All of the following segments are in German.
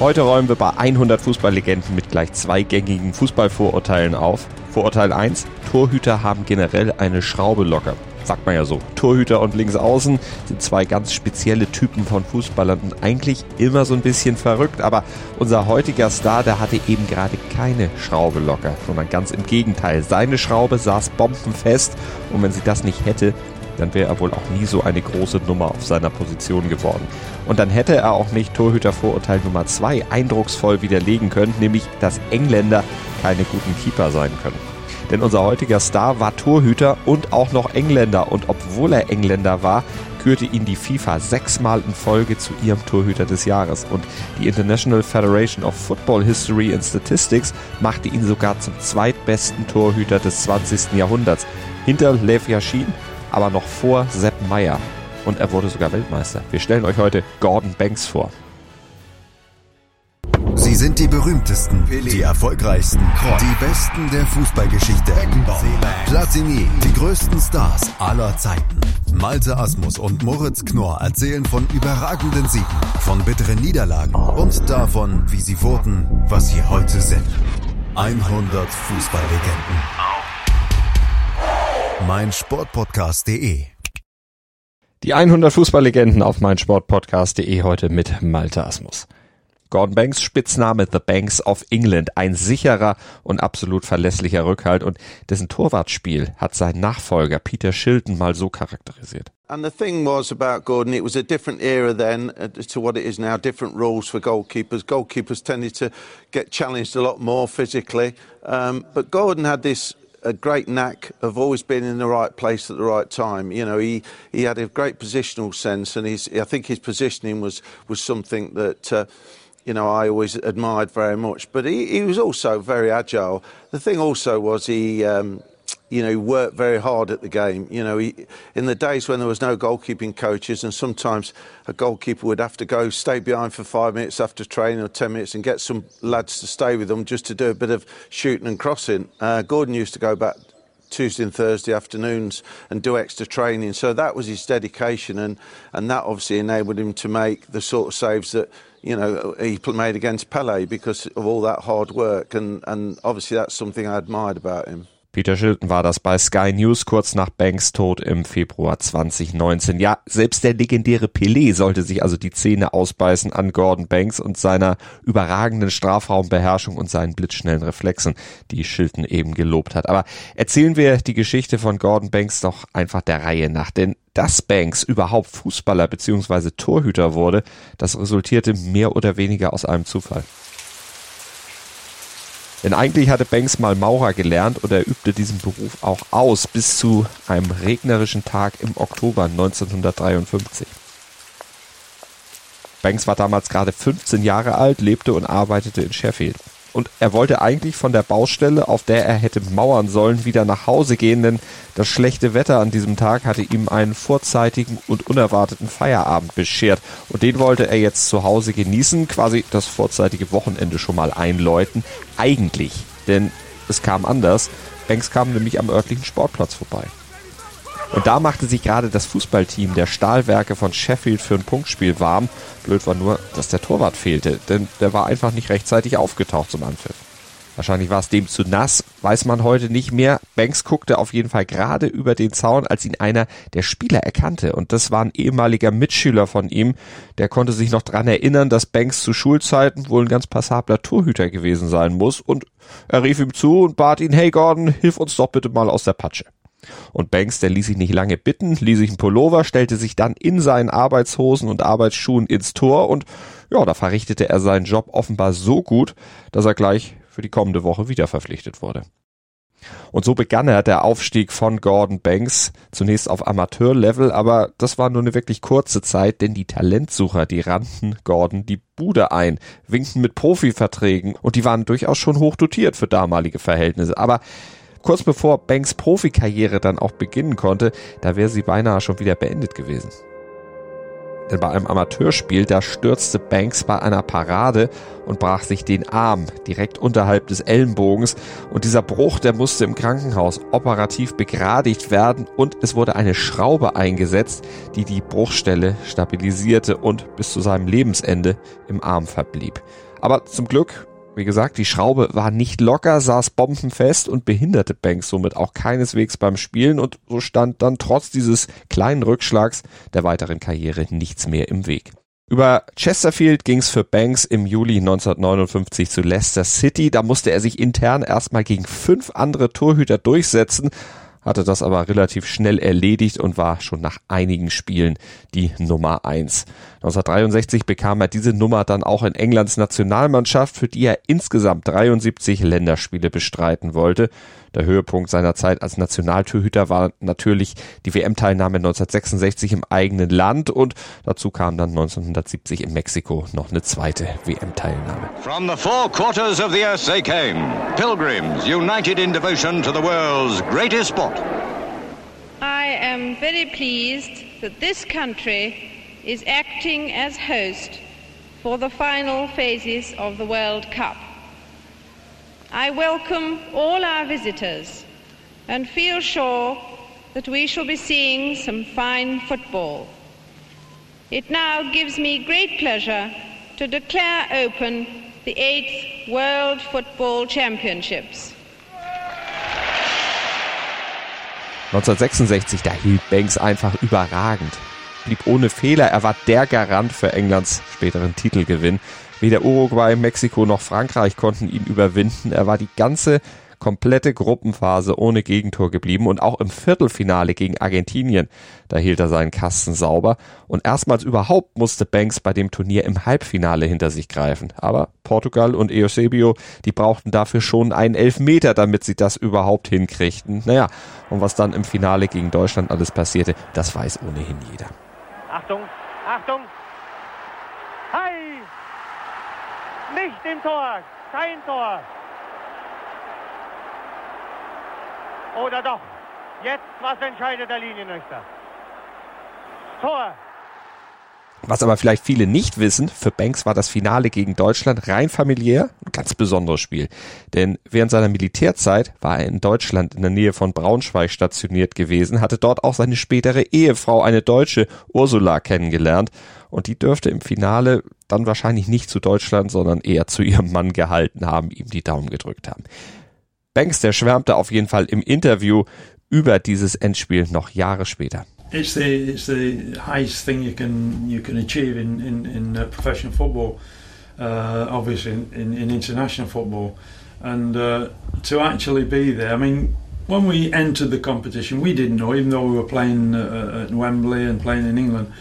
Heute räumen wir bei 100 Fußballlegenden mit gleich zwei gängigen Fußballvorurteilen auf. Vorurteil 1, Torhüter haben generell eine Schraube locker. Sagt man ja so. Torhüter und Linksaußen sind zwei ganz spezielle Typen von Fußballern und eigentlich immer so ein bisschen verrückt. Aber unser heutiger Star, der hatte eben gerade keine Schraube locker, sondern ganz im Gegenteil. Seine Schraube saß bombenfest und wenn sie das nicht hätte, dann wäre er wohl auch nie so eine große Nummer auf seiner Position geworden. Und dann hätte er auch nicht Torhütervorurteil Nummer 2 eindrucksvoll widerlegen können, nämlich dass Engländer keine guten Keeper sein können. Denn unser heutiger Star war Torhüter und auch noch Engländer. Und obwohl er Engländer war, kürte ihn die FIFA sechsmal in Folge zu ihrem Torhüter des Jahres. Und die International Federation of Football History and Statistics machte ihn sogar zum zweitbesten Torhüter des 20. Jahrhunderts. Hinter Lev Yashin aber noch vor Sepp Meyer. Und er wurde sogar Weltmeister. Wir stellen euch heute Gordon Banks vor. Sie sind die berühmtesten, die erfolgreichsten, die besten der Fußballgeschichte. Platini, die größten Stars aller Zeiten. Malte Asmus und Moritz Knorr erzählen von überragenden Siegen, von bitteren Niederlagen und davon, wie sie wurden, was sie heute sind. 100 Fußballlegenden meinsportpodcast.de. Die 100 Fußballlegenden auf meinsportpodcast.de heute mit Malte Asmus. Gordon Banks Spitzname The Banks of England, ein sicherer und absolut verlässlicher Rückhalt und dessen Torwartspiel hat sein Nachfolger Peter Shilton mal so charakterisiert. And the thing was about Gordon, it was a different era then uh, to what it is now, different rules for goalkeepers. Goalkeepers tended to get challenged a lot more physically, um, but Gordon had this a great knack of always being in the right place at the right time. You know, he, he had a great positional sense, and he's, I think his positioning was was something that. Uh, you know, I always admired very much, but he, he was also very agile. The thing also was he um, you know, he worked very hard at the game. You know, he, in the days when there was no goalkeeping coaches, and sometimes a goalkeeper would have to go stay behind for five minutes after training or ten minutes and get some lads to stay with them just to do a bit of shooting and crossing. Uh, Gordon used to go back Tuesday and Thursday afternoons and do extra training. So that was his dedication, and, and that obviously enabled him to make the sort of saves that you know he made against Pele because of all that hard work, and, and obviously that's something I admired about him. Peter Shilton war das bei Sky News kurz nach Banks Tod im Februar 2019. Ja, selbst der legendäre Pelé sollte sich also die Zähne ausbeißen an Gordon Banks und seiner überragenden Strafraumbeherrschung und seinen blitzschnellen Reflexen, die Shilton eben gelobt hat. Aber erzählen wir die Geschichte von Gordon Banks doch einfach der Reihe nach, denn dass Banks überhaupt Fußballer bzw. Torhüter wurde, das resultierte mehr oder weniger aus einem Zufall. Denn eigentlich hatte Banks mal Maurer gelernt und er übte diesen Beruf auch aus bis zu einem regnerischen Tag im Oktober 1953. Banks war damals gerade 15 Jahre alt, lebte und arbeitete in Sheffield und er wollte eigentlich von der Baustelle, auf der er hätte mauern sollen, wieder nach Hause gehen, denn das schlechte Wetter an diesem Tag hatte ihm einen vorzeitigen und unerwarteten Feierabend beschert und den wollte er jetzt zu Hause genießen, quasi das vorzeitige Wochenende schon mal einläuten. Eigentlich, denn es kam anders. Banks kam nämlich am örtlichen Sportplatz vorbei. Und da machte sich gerade das Fußballteam der Stahlwerke von Sheffield für ein Punktspiel warm. Blöd war nur, dass der Torwart fehlte, denn der war einfach nicht rechtzeitig aufgetaucht zum Anpfiff. Wahrscheinlich war es dem zu nass, weiß man heute nicht mehr. Banks guckte auf jeden Fall gerade über den Zaun, als ihn einer der Spieler erkannte. Und das war ein ehemaliger Mitschüler von ihm. Der konnte sich noch dran erinnern, dass Banks zu Schulzeiten wohl ein ganz passabler Torhüter gewesen sein muss. Und er rief ihm zu und bat ihn, hey Gordon, hilf uns doch bitte mal aus der Patsche. Und Banks, der ließ sich nicht lange bitten, ließ sich einen Pullover, stellte sich dann in seinen Arbeitshosen und Arbeitsschuhen ins Tor und ja, da verrichtete er seinen Job offenbar so gut, dass er gleich für die kommende Woche wieder verpflichtet wurde. Und so begann er der Aufstieg von Gordon Banks, zunächst auf Amateurlevel, aber das war nur eine wirklich kurze Zeit, denn die Talentsucher, die rannten Gordon die Bude ein, winkten mit Profiverträgen und die waren durchaus schon hoch dotiert für damalige Verhältnisse. Aber Kurz bevor Banks Profikarriere dann auch beginnen konnte, da wäre sie beinahe schon wieder beendet gewesen. Denn bei einem Amateurspiel, da stürzte Banks bei einer Parade und brach sich den Arm direkt unterhalb des Ellenbogens. Und dieser Bruch, der musste im Krankenhaus operativ begradigt werden und es wurde eine Schraube eingesetzt, die die Bruchstelle stabilisierte und bis zu seinem Lebensende im Arm verblieb. Aber zum Glück wie gesagt, die Schraube war nicht locker, saß bombenfest und behinderte Banks somit auch keineswegs beim Spielen und so stand dann trotz dieses kleinen Rückschlags der weiteren Karriere nichts mehr im Weg. Über Chesterfield ging es für Banks im Juli 1959 zu Leicester City. Da musste er sich intern erstmal gegen fünf andere Torhüter durchsetzen hatte das aber relativ schnell erledigt und war schon nach einigen Spielen die Nummer eins. 1963 bekam er diese Nummer dann auch in Englands Nationalmannschaft, für die er insgesamt 73 Länderspiele bestreiten wollte. Der Höhepunkt seiner Zeit als Nationaltorhüter war natürlich die WM-Teilnahme 1966 im eigenen Land und dazu kam dann 1970 in Mexiko noch eine zweite WM-Teilnahme. From the four quarters of the earth they came, pilgrims united in devotion to the world's greatest sport. I am very pleased that this country is acting as host for the final phases of the World Cup. I welcome all our visitors and feel sure that we shall be seeing some fine football. It now gives me great pleasure to declare open the eighth World Football Championships. 1966, da hielt Banks einfach überragend. Blieb ohne Fehler, er war der Garant für Englands späteren Titelgewinn. Weder Uruguay, Mexiko noch Frankreich konnten ihn überwinden. Er war die ganze komplette Gruppenphase ohne Gegentor geblieben und auch im Viertelfinale gegen Argentinien, da hielt er seinen Kasten sauber und erstmals überhaupt musste Banks bei dem Turnier im Halbfinale hinter sich greifen. Aber Portugal und Eusebio, die brauchten dafür schon einen Elfmeter, damit sie das überhaupt hinkriegten. Naja, und was dann im Finale gegen Deutschland alles passierte, das weiß ohnehin jeder. Achtung, Achtung! Hi! Nicht im Tor, kein Tor. Oder doch? Jetzt, was entscheidet der Linienrichter? Tor. Was aber vielleicht viele nicht wissen, für Banks war das Finale gegen Deutschland rein familiär ein ganz besonderes Spiel. Denn während seiner Militärzeit war er in Deutschland in der Nähe von Braunschweig stationiert gewesen, hatte dort auch seine spätere Ehefrau, eine Deutsche, Ursula, kennengelernt. Und die dürfte im Finale dann wahrscheinlich nicht zu Deutschland, sondern eher zu ihrem Mann gehalten haben, ihm die Daumen gedrückt haben. Banks, der schwärmte auf jeden Fall im Interview über dieses Endspiel noch Jahre später. It's the it's the highest thing you can you can achieve in in, in uh, professional football, uh, obviously in, in, in, international football, and uh, to actually be there. I mean, when we entered the competition, we didn't know, even though we were playing uh, at Wembley and playing in England.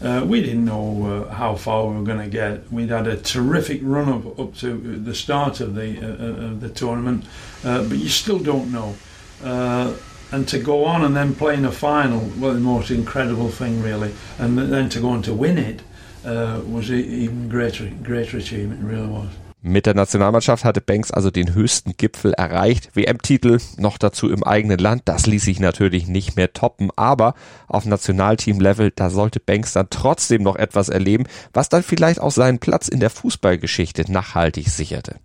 Uh, we didn't know uh, how far we were going to get. We'd had a terrific run up up to the start of the of the tournament, but you still don't know. And to go on and then play in a final, well, the most incredible thing really, and then to go on to win it uh, was even greater, greater achievement. Really was. Mit der Nationalmannschaft hatte Banks also den höchsten Gipfel erreicht. WM-Titel noch dazu im eigenen Land. Das ließ sich natürlich nicht mehr toppen. Aber auf Nationalteam-Level, da sollte Banks dann trotzdem noch etwas erleben, was dann vielleicht auch seinen Platz in der Fußballgeschichte nachhaltig sicherte.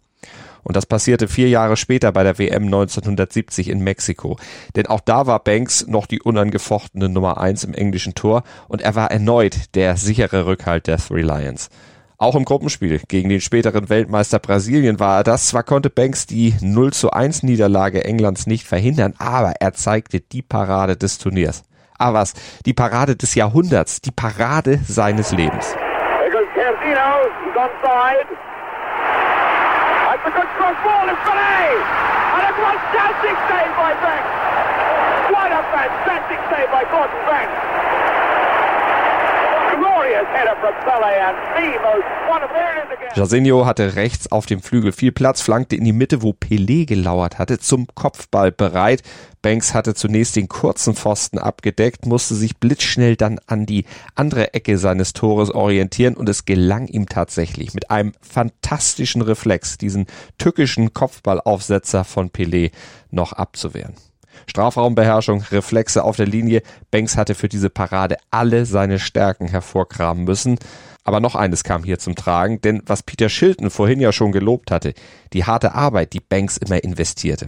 Und das passierte vier Jahre später bei der WM 1970 in Mexiko. Denn auch da war Banks noch die unangefochtene Nummer eins im englischen Tor und er war erneut der sichere Rückhalt der Three Lions. Auch im Gruppenspiel gegen den späteren Weltmeister Brasilien war er das. Zwar konnte Banks die 0 zu 1 Niederlage Englands nicht verhindern, aber er zeigte die Parade des Turniers. Aber was? Die Parade des Jahrhunderts, die Parade seines Lebens. That's a good cross ball. It's Belay. And a fantastic save by Banks. What a fantastic save by Gordon Banks. Jairzinho hatte rechts auf dem Flügel viel Platz, flankte in die Mitte, wo Pelé gelauert hatte, zum Kopfball bereit. Banks hatte zunächst den kurzen Pfosten abgedeckt, musste sich blitzschnell dann an die andere Ecke seines Tores orientieren und es gelang ihm tatsächlich mit einem fantastischen Reflex, diesen tückischen Kopfballaufsetzer von Pelé noch abzuwehren. Strafraumbeherrschung, Reflexe auf der Linie. Banks hatte für diese Parade alle seine Stärken hervorkramen müssen. Aber noch eines kam hier zum Tragen, denn was Peter Shilton vorhin ja schon gelobt hatte, die harte Arbeit, die Banks immer investierte.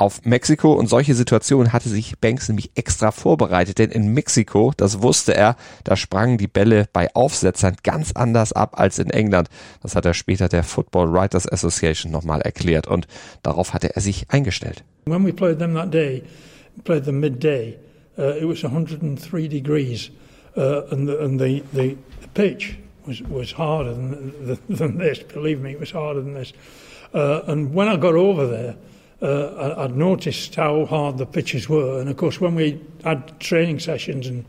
Auf Mexiko und solche Situationen hatte sich Banks nämlich extra vorbereitet, denn in Mexiko, das wusste er, da sprangen die Bälle bei Aufsetzern ganz anders ab als in England. Das hat er später der Football Writers Association nochmal erklärt und darauf hatte er sich eingestellt. When we played them that day, played them midday, uh, it was 103 degrees uh, and, the, and the, the, pitch was, was harder than, than this, believe me, it was harder than this. Uh, and when I got over there, uh, I'd noticed how hard the pitches were. And of course, when we had training sessions and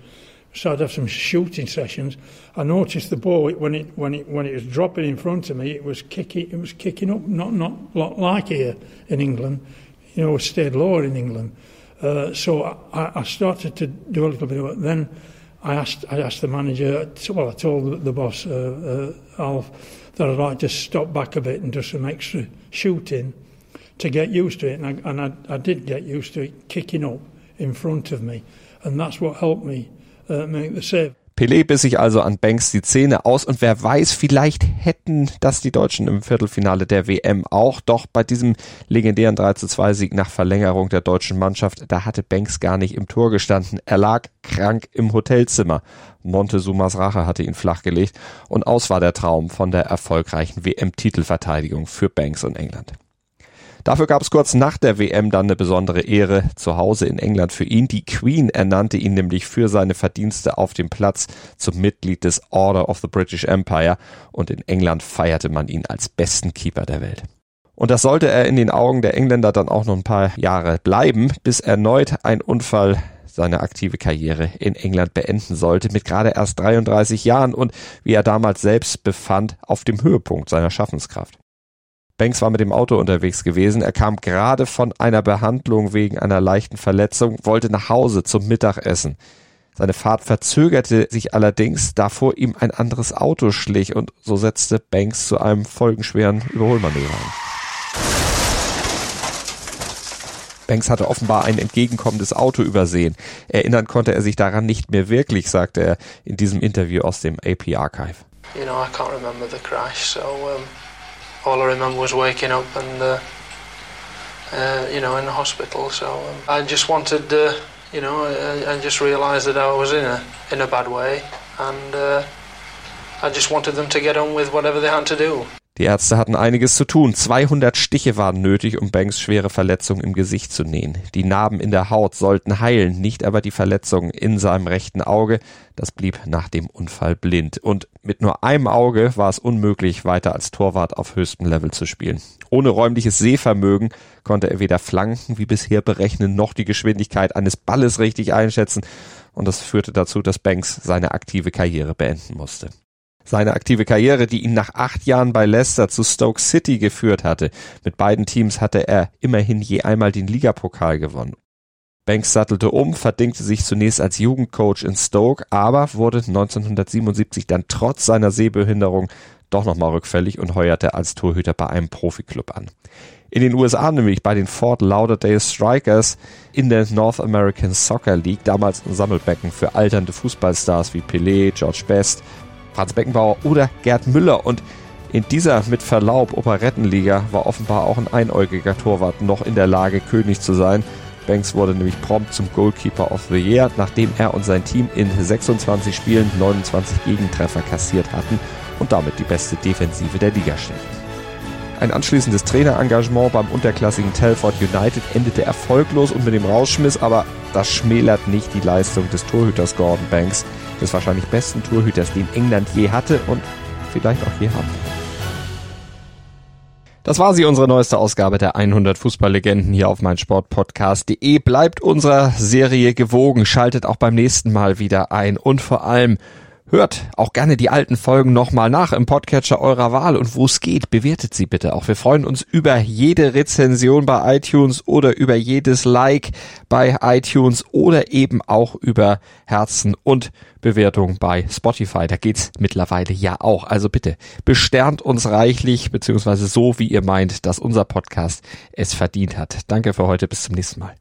started to have some shooting sessions, I noticed the ball when it when it when it was dropping in front of me, it was kicking it was kicking up, not not like here in England. You know, stayed lower in England. Uh, so I, I, started to do a little bit of it. Then I asked I asked the manager. Well, I told the, the boss uh, uh, Alf that I'd like to stop back a bit and do some extra shooting to get used to it. And I, and I, I did get used to it kicking up in front of me. And that's what helped me uh, make the save. Pelé biss sich also an Banks die Zähne aus und wer weiß, vielleicht hätten das die Deutschen im Viertelfinale der WM auch. Doch bei diesem legendären 3 zu 2 Sieg nach Verlängerung der deutschen Mannschaft, da hatte Banks gar nicht im Tor gestanden. Er lag krank im Hotelzimmer. Montezumas Rache hatte ihn flachgelegt und aus war der Traum von der erfolgreichen WM-Titelverteidigung für Banks und England. Dafür gab es kurz nach der WM dann eine besondere Ehre zu Hause in England für ihn. Die Queen ernannte ihn nämlich für seine Verdienste auf dem Platz zum Mitglied des Order of the British Empire und in England feierte man ihn als besten Keeper der Welt. Und das sollte er in den Augen der Engländer dann auch noch ein paar Jahre bleiben, bis erneut ein Unfall seine aktive Karriere in England beenden sollte, mit gerade erst 33 Jahren und, wie er damals selbst befand, auf dem Höhepunkt seiner Schaffenskraft. Banks war mit dem Auto unterwegs gewesen. Er kam gerade von einer Behandlung wegen einer leichten Verletzung, wollte nach Hause zum Mittagessen. Seine Fahrt verzögerte sich allerdings, da vor ihm ein anderes Auto schlich und so setzte Banks zu einem folgenschweren Überholmanöver an. Banks hatte offenbar ein entgegenkommendes Auto übersehen. Erinnern konnte er sich daran nicht mehr wirklich, sagte er in diesem Interview aus dem AP Archive. You know, I can't remember the crash, so um all I remember was waking up and, uh, uh, you know, in the hospital. So um, I just wanted, uh, you know, I, I, just realised that I was in a in a bad way, and uh, I just wanted them to get on with whatever they had to do. Die Ärzte hatten einiges zu tun. 200 Stiche waren nötig, um Banks schwere Verletzungen im Gesicht zu nähen. Die Narben in der Haut sollten heilen, nicht aber die Verletzungen in seinem rechten Auge. Das blieb nach dem Unfall blind. Und mit nur einem Auge war es unmöglich, weiter als Torwart auf höchstem Level zu spielen. Ohne räumliches Sehvermögen konnte er weder Flanken wie bisher berechnen, noch die Geschwindigkeit eines Balles richtig einschätzen. Und das führte dazu, dass Banks seine aktive Karriere beenden musste. Seine aktive Karriere, die ihn nach acht Jahren bei Leicester zu Stoke City geführt hatte. Mit beiden Teams hatte er immerhin je einmal den Ligapokal gewonnen. Banks sattelte um, verdingte sich zunächst als Jugendcoach in Stoke, aber wurde 1977 dann trotz seiner Sehbehinderung doch nochmal rückfällig und heuerte als Torhüter bei einem Profiklub an. In den USA nämlich bei den Fort Lauderdale Strikers in der North American Soccer League, damals ein Sammelbecken für alternde Fußballstars wie Pelé, George Best, Franz Beckenbauer oder Gerd Müller. Und in dieser mit Verlaub Operettenliga war offenbar auch ein einäugiger Torwart noch in der Lage, König zu sein. Banks wurde nämlich prompt zum Goalkeeper of the Year, nachdem er und sein Team in 26 Spielen 29 Gegentreffer kassiert hatten und damit die beste Defensive der Liga stellten. Ein anschließendes Trainerengagement beim unterklassigen Telford United endete erfolglos und mit dem Rausschmiss, aber das schmälert nicht die Leistung des Torhüters Gordon Banks, des wahrscheinlich besten Torhüters, den England je hatte und vielleicht auch je hat. Das war sie, unsere neueste Ausgabe der 100 Fußballlegenden hier auf meinsportpodcast.de. Bleibt unserer Serie gewogen, schaltet auch beim nächsten Mal wieder ein und vor allem Hört auch gerne die alten Folgen nochmal nach im Podcatcher eurer Wahl und wo es geht, bewertet sie bitte auch. Wir freuen uns über jede Rezension bei iTunes oder über jedes Like bei iTunes oder eben auch über Herzen und Bewertung bei Spotify. Da geht's mittlerweile ja auch. Also bitte besternt uns reichlich, beziehungsweise so, wie ihr meint, dass unser Podcast es verdient hat. Danke für heute. Bis zum nächsten Mal.